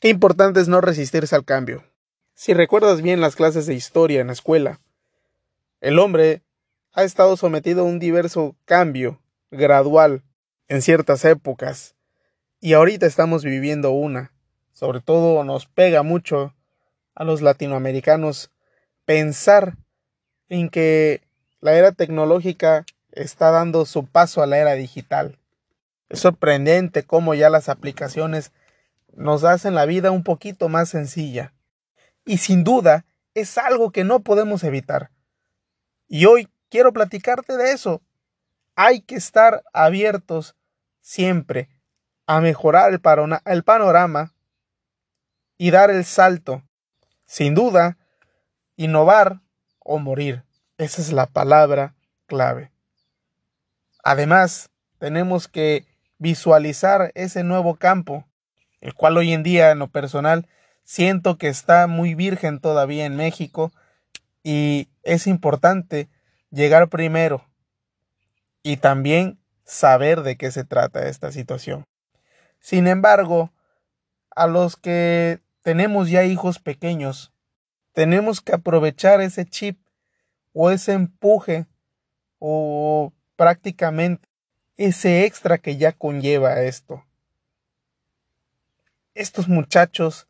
Qué importante es no resistirse al cambio. Si recuerdas bien las clases de historia en la escuela, el hombre ha estado sometido a un diverso cambio gradual en ciertas épocas y ahorita estamos viviendo una. Sobre todo nos pega mucho a los latinoamericanos pensar en que la era tecnológica está dando su paso a la era digital. Es sorprendente cómo ya las aplicaciones nos hacen la vida un poquito más sencilla. Y sin duda es algo que no podemos evitar. Y hoy quiero platicarte de eso. Hay que estar abiertos siempre a mejorar el, el panorama y dar el salto. Sin duda, innovar o morir. Esa es la palabra clave. Además, tenemos que visualizar ese nuevo campo, el cual hoy en día, en lo personal, siento que está muy virgen todavía en México y es importante llegar primero y también saber de qué se trata esta situación. Sin embargo, a los que tenemos ya hijos pequeños, tenemos que aprovechar ese chip o ese empuje o prácticamente ese extra que ya conlleva esto. Estos muchachos,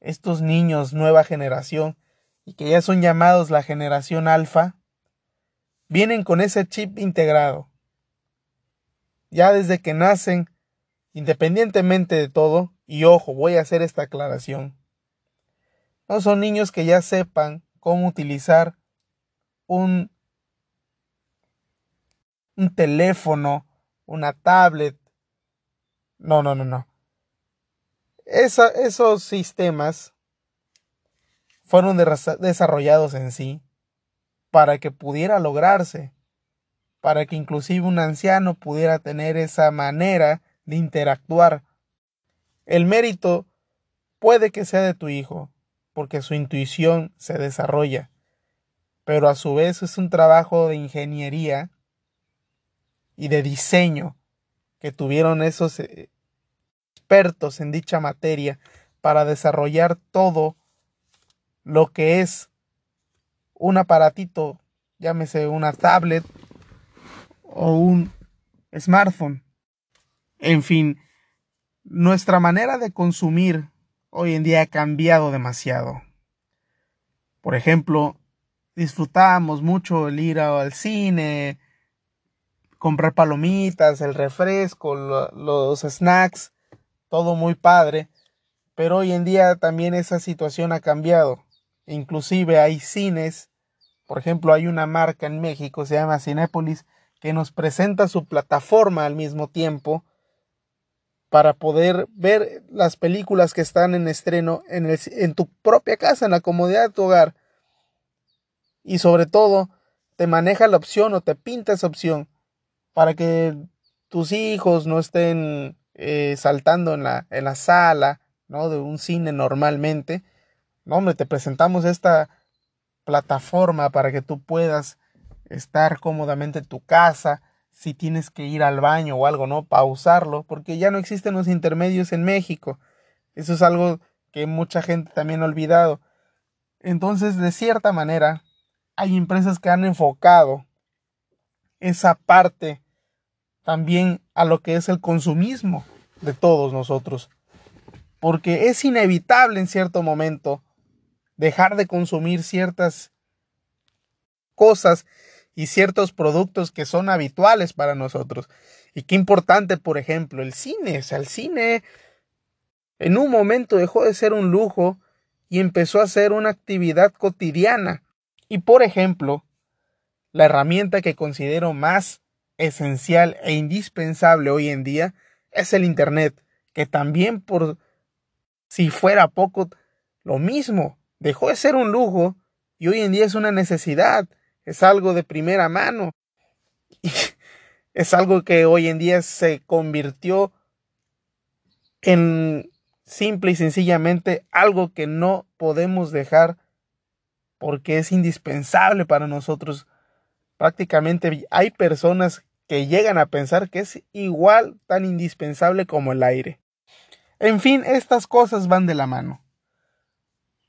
estos niños nueva generación y que ya son llamados la generación alfa, vienen con ese chip integrado. Ya desde que nacen, independientemente de todo, y ojo, voy a hacer esta aclaración, no son niños que ya sepan cómo utilizar un, un teléfono, una tablet. No, no, no, no. Esos sistemas fueron desarrollados en sí para que pudiera lograrse, para que inclusive un anciano pudiera tener esa manera de interactuar. El mérito puede que sea de tu hijo, porque su intuición se desarrolla, pero a su vez es un trabajo de ingeniería y de diseño que tuvieron esos eh, expertos en dicha materia para desarrollar todo lo que es un aparatito, llámese una tablet o un smartphone. En fin, nuestra manera de consumir hoy en día ha cambiado demasiado. Por ejemplo, disfrutábamos mucho el ir al cine, comprar palomitas, el refresco, los snacks, todo muy padre. Pero hoy en día también esa situación ha cambiado. Inclusive hay cines, por ejemplo, hay una marca en México, se llama Cinépolis, que nos presenta su plataforma al mismo tiempo para poder ver las películas que están en estreno en, en tu propia casa, en la comodidad de tu hogar y sobre todo te maneja la opción o te pinta esa opción para que tus hijos no estén eh, saltando en la, en la sala ¿no? de un cine normalmente. No, hombre, te presentamos esta plataforma para que tú puedas estar cómodamente en tu casa, si tienes que ir al baño o algo, ¿no? Pausarlo, porque ya no existen los intermedios en México. Eso es algo que mucha gente también ha olvidado. Entonces, de cierta manera, hay empresas que han enfocado esa parte también a lo que es el consumismo de todos nosotros. Porque es inevitable en cierto momento dejar de consumir ciertas cosas y ciertos productos que son habituales para nosotros. Y qué importante, por ejemplo, el cine. O sea, el cine en un momento dejó de ser un lujo y empezó a ser una actividad cotidiana. Y por ejemplo, la herramienta que considero más esencial e indispensable hoy en día es el Internet, que también por si fuera poco, lo mismo, dejó de ser un lujo y hoy en día es una necesidad, es algo de primera mano. Y es algo que hoy en día se convirtió en simple y sencillamente algo que no podemos dejar porque es indispensable para nosotros. Prácticamente hay personas que llegan a pensar que es igual tan indispensable como el aire. En fin, estas cosas van de la mano.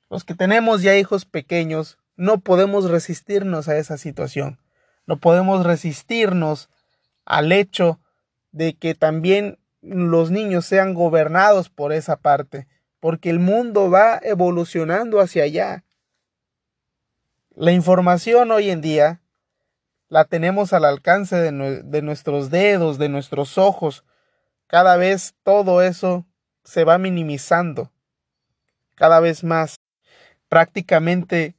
Los que tenemos ya hijos pequeños no podemos resistirnos a esa situación. No podemos resistirnos al hecho de que también los niños sean gobernados por esa parte, porque el mundo va evolucionando hacia allá. La información hoy en día la tenemos al alcance de, nuestros dedos, de nuestros ojos. Cada vez todo eso se va minimizando. Cada vez más. Prácticamente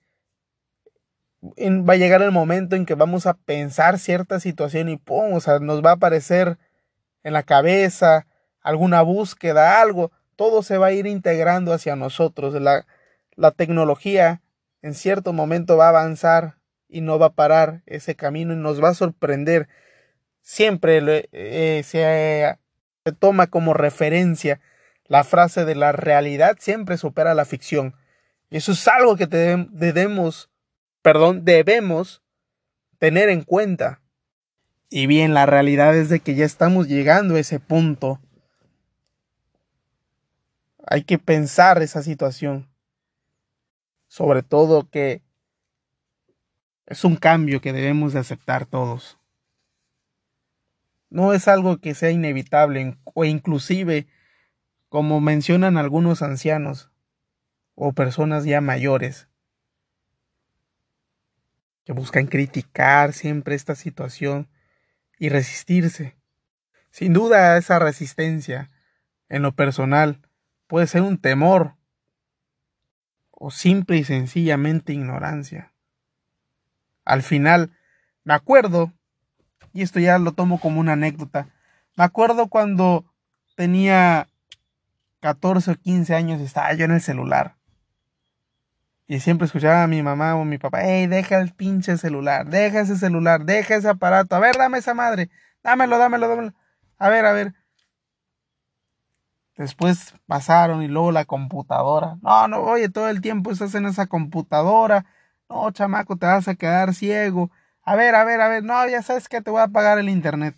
va a llegar el momento en que vamos a pensar cierta situación y ¡pum! O sea, nos va a aparecer en la cabeza alguna búsqueda, algo. Todo se va a ir integrando hacia nosotros. La tecnología en cierto momento va a avanzar y no va a parar ese camino y nos va a sorprender. Siempre eh, se, se toma como referencia la frase de la realidad siempre supera la ficción. Y eso es algo que debemos, perdón, debemos tener en cuenta. Y bien, la realidad es de que ya estamos llegando a ese punto. Hay que pensar esa situación. Sobre todo que es un cambio que debemos de aceptar todos. No es algo que sea inevitable o inclusive, como mencionan algunos ancianos o personas ya mayores, que buscan criticar siempre esta situación y resistirse. Sin duda esa resistencia, en lo personal, puede ser un temor o simple y sencillamente ignorancia. Al final, me acuerdo, y esto ya lo tomo como una anécdota, me acuerdo cuando tenía 14 o 15 años estaba yo en el celular. Y siempre escuchaba a mi mamá o mi papá, hey, deja el pinche celular, deja ese celular, deja ese aparato, a ver, dame esa madre, dámelo, dámelo, dámelo. A ver, a ver. Después pasaron y luego la computadora. No, no, oye, todo el tiempo estás en esa computadora no, chamaco, te vas a quedar ciego. A ver, a ver, a ver. No, ya sabes que te voy a pagar el internet.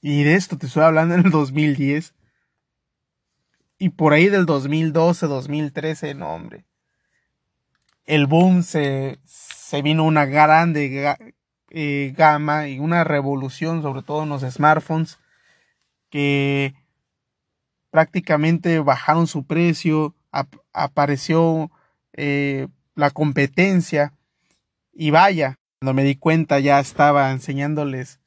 Y de esto te estoy hablando en el 2010. Y por ahí del 2012, 2013, no, hombre. El boom se, se vino una grande eh, gama y una revolución, sobre todo en los smartphones, que prácticamente bajaron su precio. apareció eh, la competencia y vaya, cuando me di cuenta ya estaba enseñándoles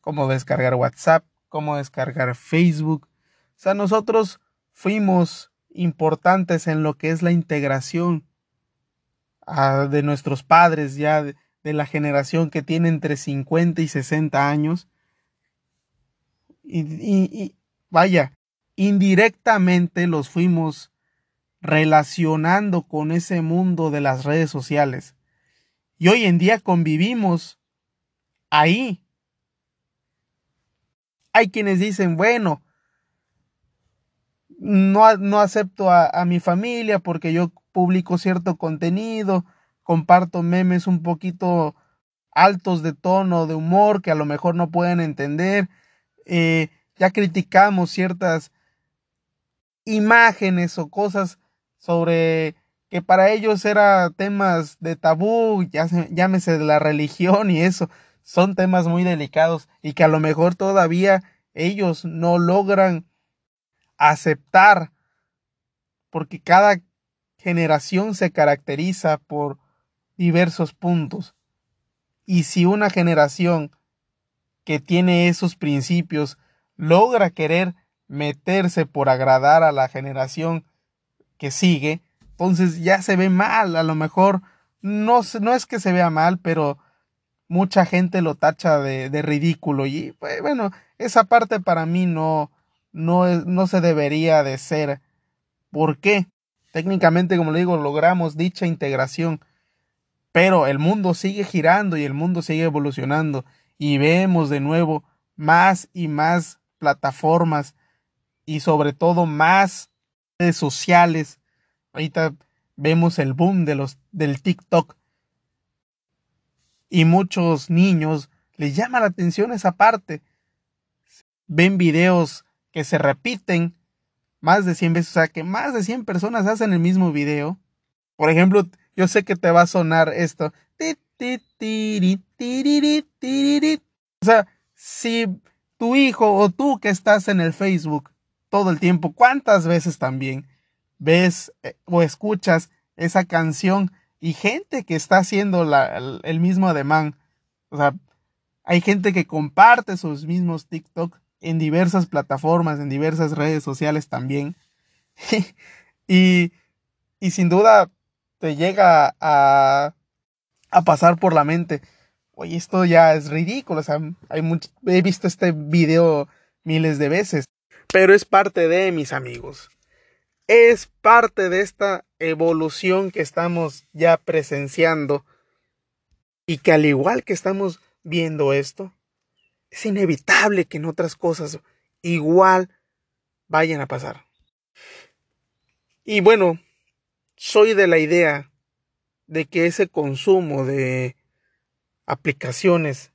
cómo descargar WhatsApp, cómo descargar Facebook. O sea, nosotros fuimos importantes en lo que es la integración ah, de nuestros padres ya de, la generación que tiene entre 50 y 60 años. y vaya, indirectamente los fuimos relacionando con ese mundo de las redes sociales. Y hoy en día convivimos ahí. Hay quienes dicen, bueno, no, no acepto a, mi familia porque yo publico cierto contenido, comparto memes un poquito altos de tono, de humor, que a lo mejor no pueden entender. Eh, ya criticamos ciertas imágenes o cosas sobre que para ellos era temas de tabú, llámese de la religión y eso, son temas muy delicados y que a lo mejor todavía ellos no logran aceptar porque cada generación se caracteriza por diversos puntos. Y si una generación que tiene esos principios logra querer meterse por agradar a la generación que sigue, entonces ya se ve mal, a lo mejor no, no es que se vea mal, pero mucha gente lo tacha de, ridículo y pues, bueno, esa parte para mí no, no, no se debería de ser. ¿Por qué? Técnicamente, como le digo, logramos dicha integración, pero el mundo sigue girando y el mundo sigue evolucionando y vemos de nuevo más y más plataformas y sobre todo más redes sociales. Ahorita vemos el boom de los, del TikTok. Y muchos niños les llama la atención esa parte. Ven videos que se repiten más de 100 veces, o sea, que más de 100 personas hacen el mismo video. Por ejemplo, yo sé que te va a sonar esto. O sea, si tu hijo o tú que estás en el Facebook todo el tiempo, ¿cuántas veces también ves eh, o escuchas esa canción y gente que está haciendo el, mismo ademán? O sea, hay gente que comparte sus mismos TikTok en diversas plataformas, en diversas redes sociales también. y, y sin duda te llega a, a pasar por la mente oye, esto ya es ridículo, o sea, hay he visto este video miles de veces, pero es parte de mis amigos. Es parte de esta evolución que estamos ya presenciando y que al igual que estamos viendo esto, es inevitable que en otras cosas igual vayan a pasar. Y bueno, soy de la idea de que ese consumo de aplicaciones,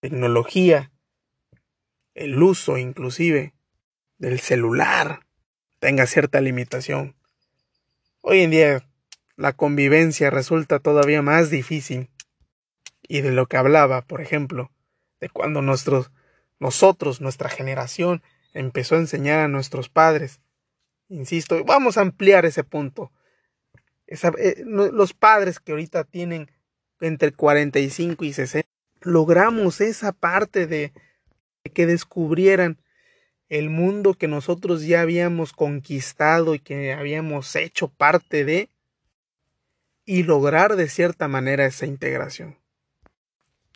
tecnología, el uso inclusive del celular tenga cierta limitación. Hoy en día la convivencia resulta todavía más difícil y de lo que hablaba, por ejemplo, de cuando nuestros, nosotros, nuestra generación, empezó a enseñar a nuestros padres. Insisto, vamos a ampliar ese punto. Eh, los padres que ahorita tienen entre 45 y 60, logramos esa parte de que descubrieran el mundo que nosotros ya habíamos conquistado y que habíamos hecho parte de y lograr de cierta manera esa integración.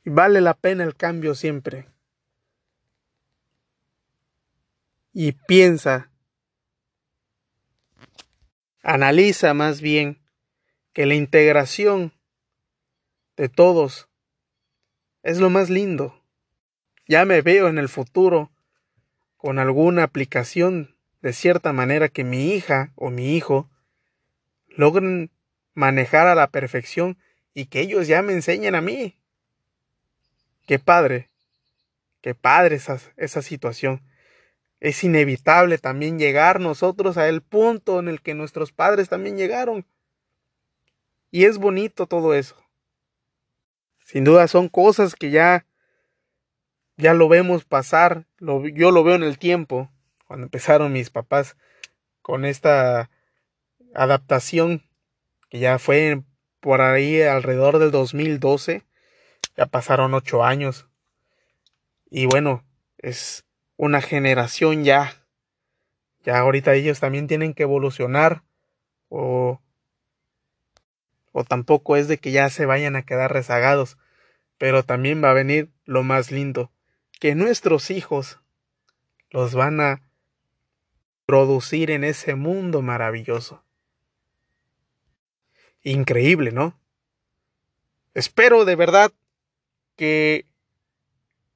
Vale la pena el cambio siempre. Y piensa, analiza más bien que la integración de todos. Es lo más lindo. Ya me veo en el futuro con alguna aplicación de cierta manera que mi hija o mi hijo logren manejar a la perfección y que ellos ya me enseñen a mí. Qué padre, qué padre esa, esa situación. Es inevitable también llegar nosotros a el punto en el que nuestros padres también llegaron. Y es bonito todo eso. Sin duda son cosas que ya, ya lo vemos pasar, yo lo veo en el tiempo, cuando empezaron mis papás con esta adaptación, que ya fue por ahí alrededor del 2012, ya pasaron ocho años. Y bueno, es una generación ya. Ya ahorita ellos también tienen que evolucionar o o tampoco es de que ya se vayan a quedar rezagados, pero también va a venir lo más lindo, que nuestros hijos los van a producir en ese mundo maravilloso. Increíble, ¿no? Espero de verdad que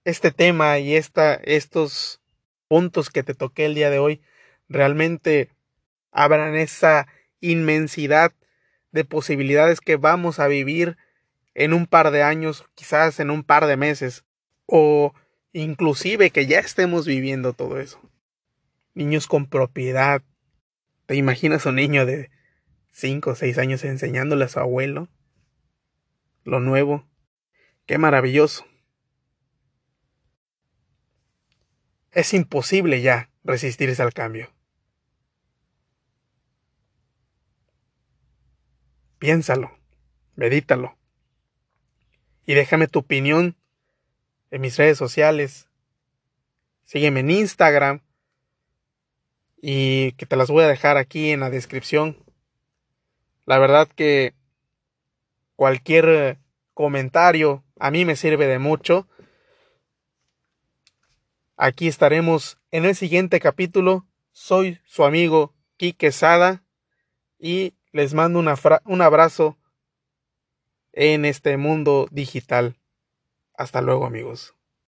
este tema y esta, estos puntos que te toqué el día de hoy realmente abran esa inmensidad de posibilidades que vamos a vivir en un par de años, quizás en un par de meses, o inclusive que ya estemos viviendo todo eso. Niños con propiedad. ¿Te imaginas un niño de 5 o 6 años enseñándole a su abuelo lo nuevo? Qué maravilloso. Es imposible ya resistirse al cambio. Piénsalo, medítalo. Y déjame tu opinión en mis redes sociales. Sígueme en Instagram. Y que te las voy a dejar aquí en la descripción. La verdad que cualquier comentario a mí me sirve de mucho. Aquí estaremos en el siguiente capítulo. Soy su amigo Quique Sada y les mando un abrazo en este mundo digital. Hasta luego amigos.